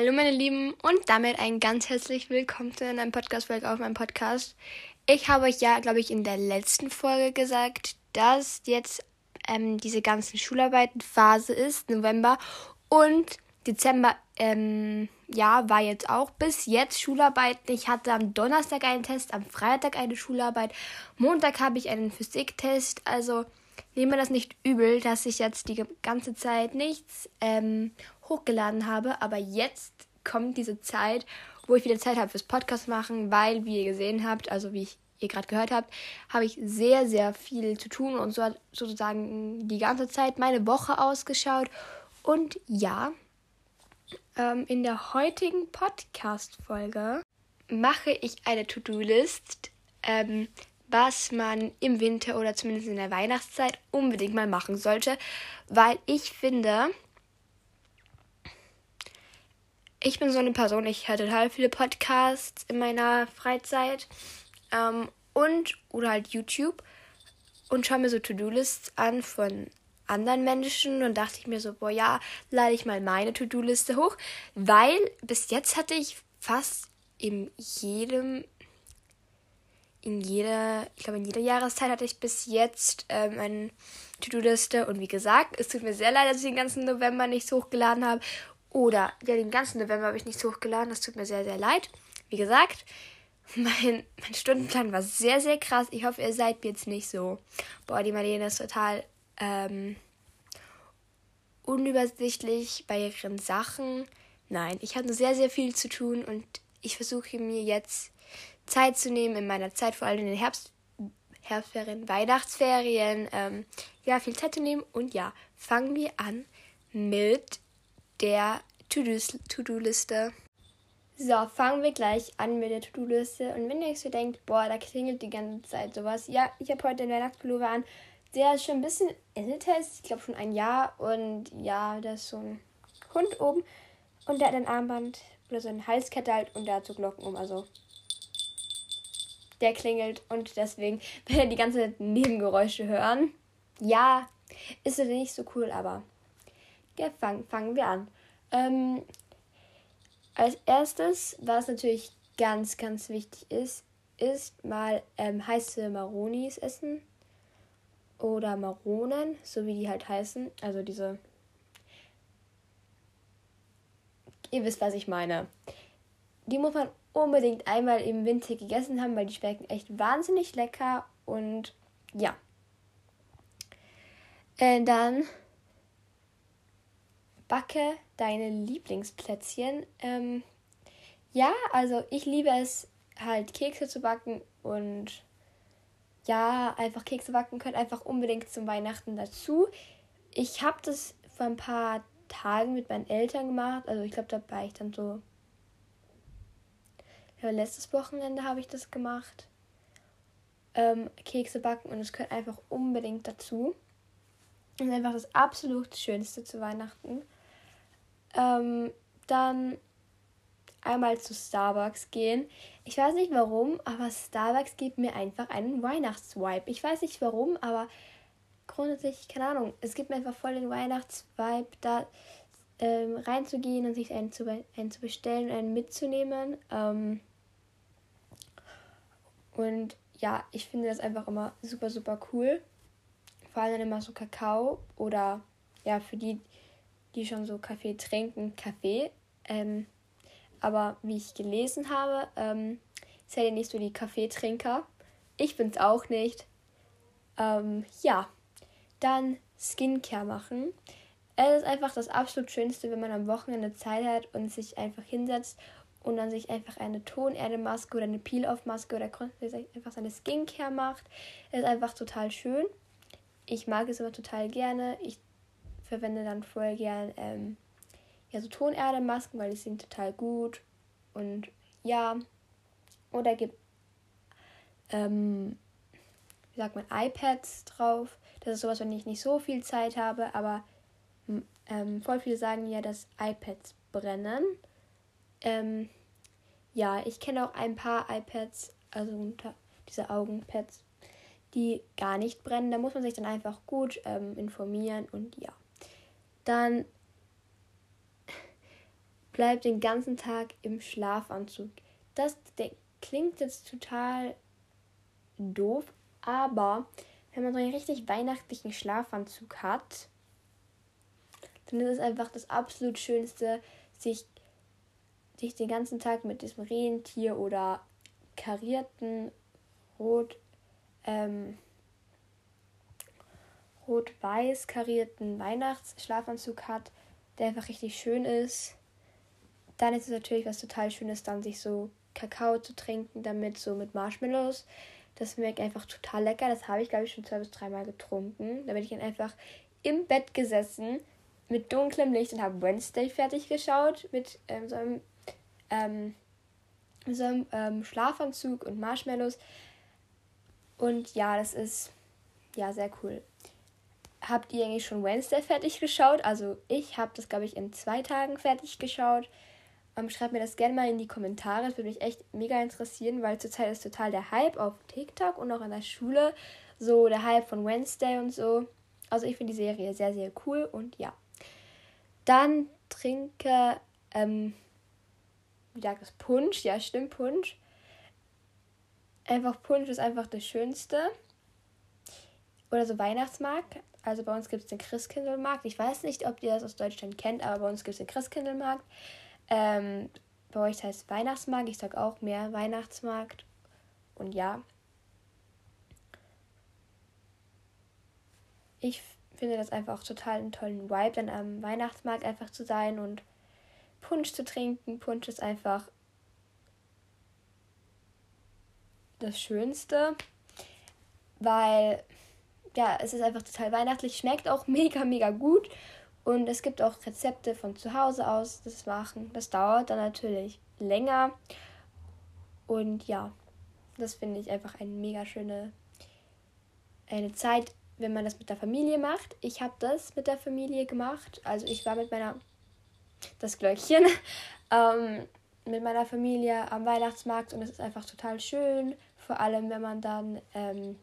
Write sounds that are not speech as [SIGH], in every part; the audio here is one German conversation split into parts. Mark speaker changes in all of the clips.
Speaker 1: Hallo meine Lieben und damit ein ganz herzlich willkommen zu einem Podcast-Folge auf meinem Podcast. Ich habe euch ja, glaube ich, in der letzten Folge gesagt, dass jetzt ähm, diese ganzen Schularbeitenphase ist, November und Dezember, ähm, ja, war jetzt auch bis jetzt Schularbeiten. Ich hatte am Donnerstag einen Test, am Freitag eine Schularbeit, Montag habe ich einen Physiktest, also nehme das nicht übel, dass ich jetzt die ganze Zeit nichts ähm, hochgeladen habe. Aber jetzt kommt diese Zeit, wo ich wieder Zeit habe fürs Podcast machen, weil, wie ihr gesehen habt, also wie ich, ihr gerade gehört habt, habe ich sehr, sehr viel zu tun und so hat sozusagen die ganze Zeit meine Woche ausgeschaut. Und ja, ähm, in der heutigen Podcast-Folge mache ich eine To-Do-List. Ähm, was man im Winter oder zumindest in der Weihnachtszeit unbedingt mal machen sollte, weil ich finde, ich bin so eine Person, ich höre total viele Podcasts in meiner Freizeit ähm, und oder halt YouTube und schaue mir so To-Do-Lists an von anderen Menschen und dachte ich mir so, boah, ja, lade ich mal meine To-Do-Liste hoch, weil bis jetzt hatte ich fast in jedem in jeder, ich glaube in jeder Jahreszeit hatte ich bis jetzt ähm, eine To-Do-Liste. Und wie gesagt, es tut mir sehr leid, dass ich den ganzen November nichts hochgeladen habe. Oder ja, den ganzen November habe ich nichts hochgeladen. Das tut mir sehr, sehr leid. Wie gesagt, [LAUGHS] mein, mein Stundenplan war sehr, sehr krass. Ich hoffe, ihr seid jetzt nicht so. Boah, die Marlene ist total ähm, unübersichtlich bei ihren Sachen. Nein, ich hatte sehr, sehr viel zu tun und ich versuche mir jetzt Zeit zu nehmen in meiner Zeit, vor allem in den Herbst, Herbstferien, Weihnachtsferien, ähm, ja, viel Zeit zu nehmen. Und ja, fangen wir an mit der To-Do-Liste. So, fangen wir gleich an mit der To-Do-Liste. Und wenn ihr euch so denkt, boah, da klingelt die ganze Zeit sowas. Ja, ich habe heute den Weihnachtspullover an. Der ist schon ein bisschen älter, ich glaube schon ein Jahr. Und ja, da ist so ein Hund oben. Und der hat ein Armband oder so eine Halskette halt und der hat so Glocken um. Also der klingelt und deswegen, [LAUGHS] wenn ihr die ganze Nebengeräusche hören, ja, ist nicht so cool, aber ja, fang, fangen wir an. Ähm, als erstes, was natürlich ganz, ganz wichtig ist, ist mal ähm, heiße Maronis essen oder Maronen, so wie die halt heißen. Also diese. Ihr wisst, was ich meine. Die muss man unbedingt einmal im Winter gegessen haben, weil die schmecken echt wahnsinnig lecker und ja. Äh, dann backe deine Lieblingsplätzchen. Ähm, ja, also ich liebe es halt Kekse zu backen und ja, einfach Kekse backen können einfach unbedingt zum Weihnachten dazu. Ich habe das vor ein paar Tagen mit meinen Eltern gemacht. Also ich glaube, da war ich dann so ja, letztes Wochenende habe ich das gemacht. Ähm, Kekse backen und es gehört einfach unbedingt dazu. Das ist einfach das absolut Schönste zu Weihnachten. Ähm, dann einmal zu Starbucks gehen. Ich weiß nicht warum, aber Starbucks gibt mir einfach einen Weihnachtsvibe. Ich weiß nicht warum, aber grundsätzlich, keine Ahnung, es gibt mir einfach voll den Weihnachtsvibe, da ähm, reinzugehen und sich einen zu, einen zu bestellen und einen mitzunehmen. Ähm, und ja, ich finde das einfach immer super, super cool. Vor allem immer so Kakao oder ja, für die, die schon so Kaffee trinken, Kaffee. Ähm, aber wie ich gelesen habe, ähm, seid ihr nicht so die Kaffeetrinker. Ich bin es auch nicht. Ähm, ja, dann Skincare machen. Es ist einfach das absolut Schönste, wenn man am Wochenende Zeit hat und sich einfach hinsetzt und dann sich einfach eine Tonerdemaske oder eine Peel-Off-Maske oder einfach seine Skincare macht. Ist einfach total schön. Ich mag es aber total gerne. Ich verwende dann voll gern ähm, ja, so Tonerdemasken, weil die sind total gut. Und ja, oder gibt, ähm, wie sagt man, iPads drauf. Das ist sowas, wenn ich nicht so viel Zeit habe, aber ähm, voll viele sagen ja, dass iPads brennen. Ähm, ja, ich kenne auch ein paar iPads, also diese Augenpads, die gar nicht brennen. Da muss man sich dann einfach gut ähm, informieren und ja. Dann bleibt den ganzen Tag im Schlafanzug. Das klingt jetzt total doof, aber wenn man so einen richtig weihnachtlichen Schlafanzug hat, dann ist es einfach das absolut Schönste, sich, sich den ganzen Tag mit diesem Rentier oder karierten Rot, ähm, rot-weiß karierten Weihnachtsschlafanzug hat, der einfach richtig schön ist. Dann ist es natürlich was total Schönes, dann sich so Kakao zu trinken, damit so mit Marshmallows. Das schmeckt einfach total lecker. Das habe ich, glaube ich, schon zwei bis dreimal getrunken. Da bin ich dann einfach im Bett gesessen mit dunklem Licht und habe Wednesday fertig geschaut mit ähm, so einem, ähm, so einem ähm, Schlafanzug und Marshmallows. Und ja, das ist ja sehr cool. Habt ihr eigentlich schon Wednesday fertig geschaut? Also ich habe das, glaube ich, in zwei Tagen fertig geschaut. Ähm, schreibt mir das gerne mal in die Kommentare. Das würde mich echt mega interessieren, weil zurzeit ist total der Hype auf TikTok und auch in der Schule. So der Hype von Wednesday und so. Also ich finde die Serie sehr, sehr cool und ja. Dann trinke, ähm, wie sagt das, Punsch. Ja, stimmt, Punsch. Einfach Punsch ist einfach das Schönste. Oder so Weihnachtsmarkt. Also bei uns gibt es den Christkindlmarkt. Ich weiß nicht, ob ihr das aus Deutschland kennt, aber bei uns gibt es den Christkindlmarkt. Ähm, bei euch heißt es Weihnachtsmarkt. Ich sage auch mehr Weihnachtsmarkt. Und ja. Ich finde das einfach total einen tollen Vibe, dann am Weihnachtsmarkt einfach zu sein und Punsch zu trinken. Punsch ist einfach das Schönste, weil ja, es ist einfach total weihnachtlich, schmeckt auch [LAUGHS] mega, mega gut. Und es gibt auch Rezepte von zu Hause aus, das machen. Das dauert dann natürlich länger. Und ja, das finde ich einfach eine mega schöne eine Zeit, wenn man das mit der Familie macht. Ich habe das mit der Familie gemacht. Also ich war mit meiner, das Glöckchen, [LAUGHS] ähm, mit meiner Familie am Weihnachtsmarkt und es ist einfach total schön. Vor allem, wenn man dann ähm,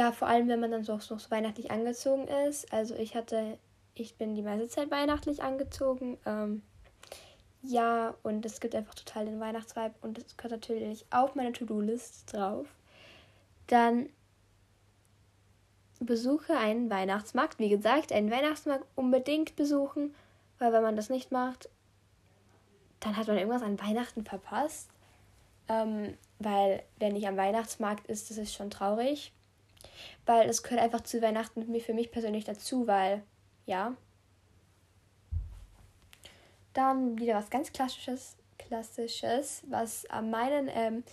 Speaker 1: ja, vor allem, wenn man dann so, so, weihnachtlich angezogen ist. Also ich hatte, ich bin die meiste Zeit weihnachtlich angezogen. Ähm, ja, und es gibt einfach total den Weihnachtsvibe und das gehört natürlich auf meine To-Do-List drauf. Dann besuche einen Weihnachtsmarkt. Wie gesagt, einen Weihnachtsmarkt unbedingt besuchen, weil wenn man das nicht macht, dann hat man irgendwas an Weihnachten verpasst. Ähm, weil wer nicht am Weihnachtsmarkt ist, das ist schon traurig. Weil es gehört einfach zu Weihnachten für mich persönlich dazu, weil, ja. Dann wieder was ganz Klassisches, Klassisches, was an meinen ähm,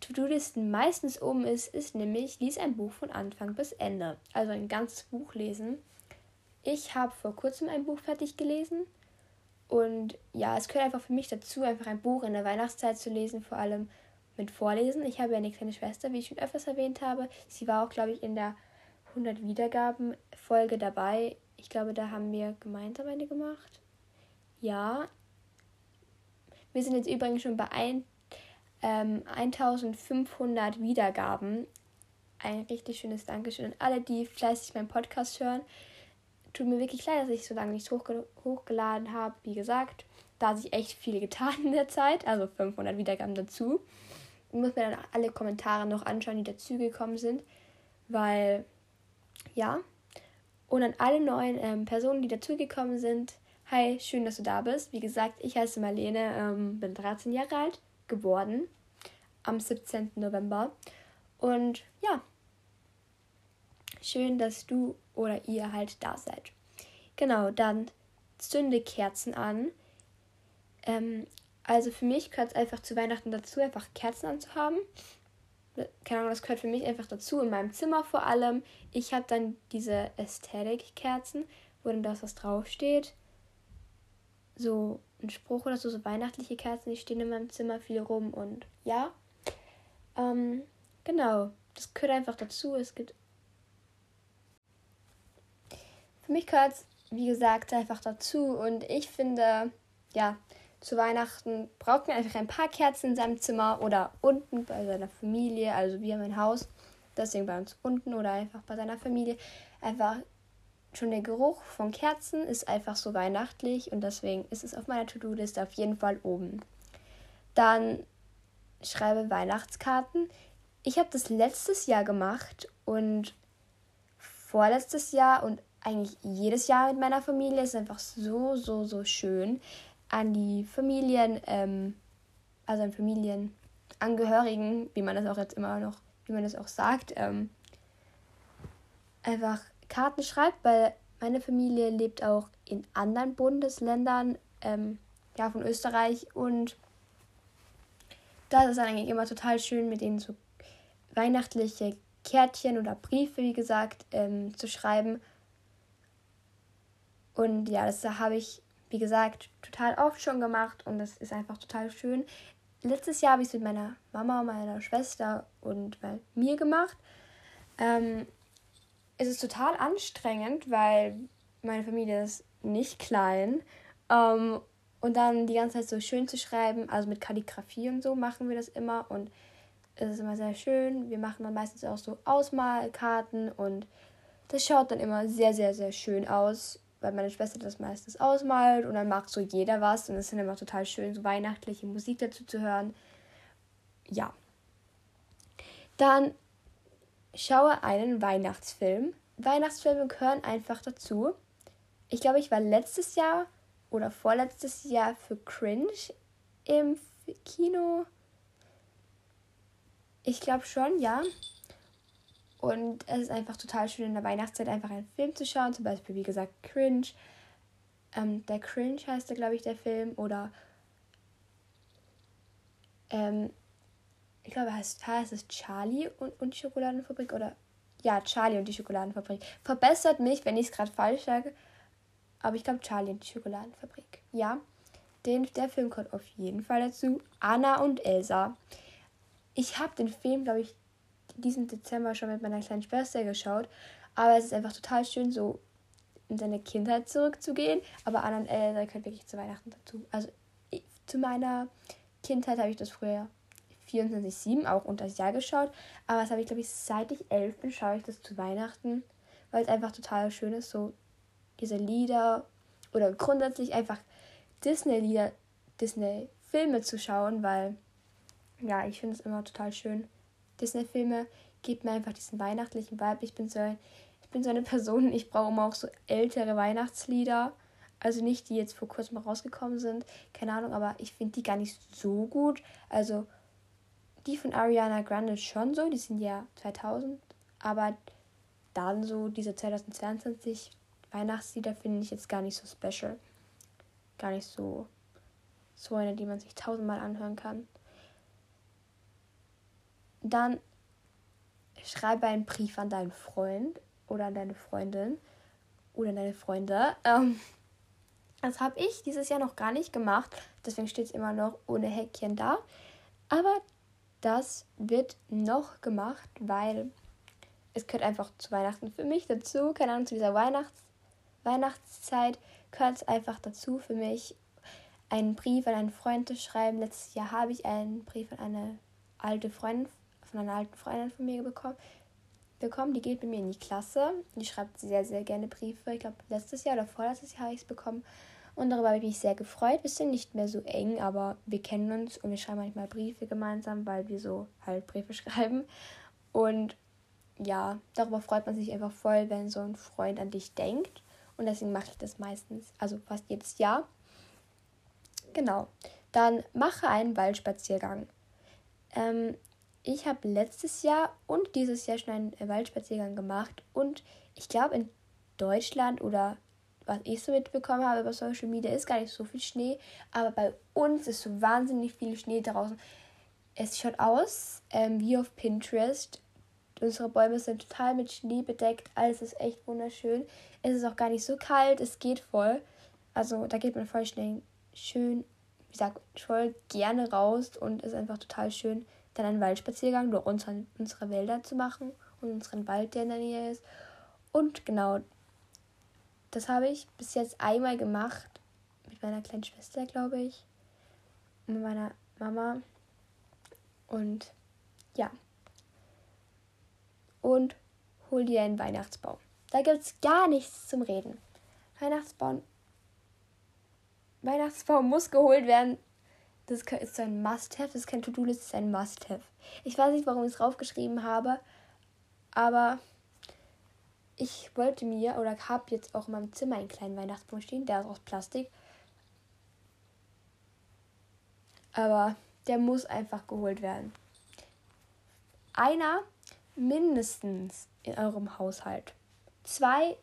Speaker 1: To-Do-Listen meistens oben ist, ist nämlich, lies ein Buch von Anfang bis Ende. Also ein ganzes Buch lesen. Ich habe vor kurzem ein Buch fertig gelesen. Und ja, es gehört einfach für mich dazu, einfach ein Buch in der Weihnachtszeit zu lesen, vor allem mit Vorlesen. Ich habe ja eine kleine Schwester, wie ich schon öfters erwähnt habe. Sie war auch, glaube ich, in der 100 Wiedergaben Folge dabei. Ich glaube, da haben wir gemeinsam eine gemacht. Ja. Wir sind jetzt übrigens schon bei ein, ähm, 1500 Wiedergaben. Ein richtig schönes Dankeschön an alle, die fleißig meinen Podcast hören. Tut mir wirklich leid, dass ich so lange nicht hochge hochgeladen habe. Wie gesagt, da sich echt viel getan in der Zeit. Also 500 Wiedergaben dazu. Ich muss mir dann alle Kommentare noch anschauen, die dazugekommen sind, weil ja. Und an alle neuen ähm, Personen, die dazugekommen sind, hi, schön, dass du da bist. Wie gesagt, ich heiße Marlene, ähm, bin 13 Jahre alt geworden am 17. November. Und ja, schön, dass du oder ihr halt da seid. Genau, dann zünde Kerzen an. Ähm, also für mich gehört es einfach zu Weihnachten dazu, einfach Kerzen anzuhaben. Keine Ahnung, das gehört für mich einfach dazu, in meinem Zimmer vor allem. Ich habe dann diese Ästhetik-Kerzen, wo dann das was draufsteht. So ein Spruch oder so, so weihnachtliche Kerzen, die stehen in meinem Zimmer viel rum und ja. Ähm, genau, das gehört einfach dazu. Es gibt. Für mich gehört es, wie gesagt, einfach dazu und ich finde, ja, zu Weihnachten braucht man einfach ein paar Kerzen in seinem Zimmer oder unten bei seiner Familie, also wir haben ein Haus, deswegen bei uns unten oder einfach bei seiner Familie. Einfach schon der Geruch von Kerzen ist einfach so weihnachtlich und deswegen ist es auf meiner To-Do-Liste auf jeden Fall oben. Dann schreibe Weihnachtskarten. Ich habe das letztes Jahr gemacht und vorletztes Jahr und eigentlich jedes Jahr mit meiner Familie. Ist einfach so, so, so schön an die Familien, ähm, also an Familienangehörigen, wie man das auch jetzt immer noch, wie man das auch sagt, ähm, einfach Karten schreibt, weil meine Familie lebt auch in anderen Bundesländern, ähm, ja, von Österreich und da ist eigentlich immer total schön, mit denen so weihnachtliche Kärtchen oder Briefe, wie gesagt, ähm, zu schreiben. Und ja, das habe ich, wie gesagt, total oft schon gemacht und das ist einfach total schön. Letztes Jahr habe ich es mit meiner Mama, meiner Schwester und bei mir gemacht. Ähm, es ist total anstrengend, weil meine Familie ist nicht klein. Ähm, und dann die ganze Zeit so schön zu schreiben, also mit Kalligrafie und so machen wir das immer. Und es ist immer sehr schön. Wir machen dann meistens auch so Ausmalkarten und das schaut dann immer sehr, sehr, sehr schön aus, weil meine Schwester das meistens ausmalt und dann macht so jeder was und es ist dann immer total schön, so weihnachtliche Musik dazu zu hören. Ja. Dann schaue einen Weihnachtsfilm. Weihnachtsfilme gehören einfach dazu. Ich glaube, ich war letztes Jahr oder vorletztes Jahr für Cringe im Kino. Ich glaube schon, ja. Und es ist einfach total schön in der Weihnachtszeit einfach einen Film zu schauen. Zum Beispiel, wie gesagt, Cringe. Ähm, der Cringe heißt da, glaube ich, der Film. Oder ähm, ich glaube, heißt, heißt es Charlie und, und die Schokoladenfabrik. Oder ja, Charlie und die Schokoladenfabrik. Verbessert mich, wenn ich es gerade falsch sage. Aber ich glaube, Charlie und die Schokoladenfabrik. Ja, den, der Film kommt auf jeden Fall dazu. Anna und Elsa. Ich habe den Film, glaube ich, diesen Dezember schon mit meiner kleinen Schwester geschaut. Aber es ist einfach total schön, so in seine Kindheit zurückzugehen. Aber und Elsa gehört wirklich zu Weihnachten dazu. Also ich, zu meiner Kindheit habe ich das früher 24-7 auch unter das Jahr geschaut. Aber das habe ich, glaube ich, seit ich elf bin, schaue ich das zu Weihnachten. Weil es einfach total schön ist, so diese Lieder oder grundsätzlich einfach Disney-Lieder, Disney-Filme zu schauen, weil ja, ich finde es immer total schön. Disney-Filme gibt mir einfach diesen weihnachtlichen Vibe. Ich bin so, ich bin so eine Person, ich brauche immer auch so ältere Weihnachtslieder. Also nicht die jetzt vor kurzem rausgekommen sind, keine Ahnung, aber ich finde die gar nicht so gut. Also die von Ariana Grande schon so, die sind ja 2000, aber dann so diese 2022 Weihnachtslieder finde ich jetzt gar nicht so special. Gar nicht so, so eine, die man sich tausendmal anhören kann. Dann schreibe einen Brief an deinen Freund oder an deine Freundin oder an deine Freunde. Ähm, das habe ich dieses Jahr noch gar nicht gemacht. Deswegen steht es immer noch ohne Häkchen da. Aber das wird noch gemacht, weil es gehört einfach zu Weihnachten für mich dazu. Keine Ahnung, zu dieser Weihnachts Weihnachtszeit gehört es einfach dazu für mich, einen Brief an einen Freund zu schreiben. Letztes Jahr habe ich einen Brief an eine alte Freundin, von einer alten Freundin von mir bekommen. bekommen. Die geht mit mir in die Klasse. Die schreibt sehr, sehr gerne Briefe. Ich glaube, letztes Jahr oder vorletztes Jahr habe ich es bekommen. Und darüber habe ich mich sehr gefreut. Wir sind nicht mehr so eng, aber wir kennen uns und wir schreiben manchmal Briefe gemeinsam, weil wir so halt Briefe [LAUGHS] schreiben. Und ja, darüber freut man sich einfach voll, wenn so ein Freund an dich denkt. Und deswegen mache ich das meistens, also fast jedes Jahr. Genau. Dann mache einen Waldspaziergang. Ähm, ich habe letztes Jahr und dieses Jahr schon einen Waldspaziergang gemacht. Und ich glaube, in Deutschland oder was ich so mitbekommen habe über Social Media, ist gar nicht so viel Schnee. Aber bei uns ist so wahnsinnig viel Schnee draußen. Es schaut aus ähm, wie auf Pinterest. Unsere Bäume sind total mit Schnee bedeckt. Alles ist echt wunderschön. Es ist auch gar nicht so kalt. Es geht voll. Also da geht man voll schnell schön, wie gesagt, voll gerne raus und ist einfach total schön, dann einen Waldspaziergang durch unsere, unsere Wälder zu machen und unseren Wald, der in der Nähe ist. Und genau, das habe ich bis jetzt einmal gemacht. Mit meiner kleinen Schwester, glaube ich. Und mit meiner Mama. Und ja, und hol dir einen Weihnachtsbaum. Da gibt es gar nichts zum Reden. Weihnachtsbaum. Weihnachtsbaum muss geholt werden. Das ist so ein Must-Have. Das ist kein To-Do-List, das ist ein Must-Have. Ich weiß nicht, warum ich es draufgeschrieben habe, aber ich wollte mir oder habe jetzt auch in meinem Zimmer einen kleinen Weihnachtsbaum stehen. Der ist aus Plastik. Aber der muss einfach geholt werden. Einer mindestens in eurem Haushalt. Zwei,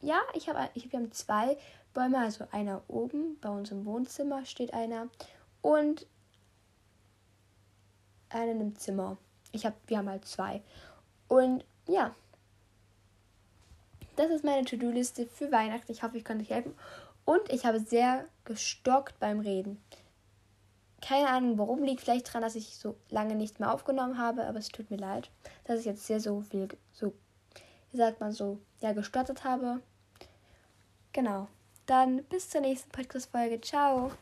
Speaker 1: ja, ich habe ich, wir haben zwei Bäume, also einer oben, bei uns im Wohnzimmer steht einer und einen im Zimmer. Ich habe, wir haben halt zwei. Und ja, das ist meine To-Do-Liste für Weihnachten. Ich hoffe, ich konnte euch helfen. Und ich habe sehr gestockt beim Reden. Keine Ahnung, warum liegt vielleicht daran, dass ich so lange nicht mehr aufgenommen habe, aber es tut mir leid, dass ich jetzt sehr so viel, so, wie sagt man so, ja, gestottert habe. Genau. Dann bis zur nächsten Podcast-Folge. Ciao.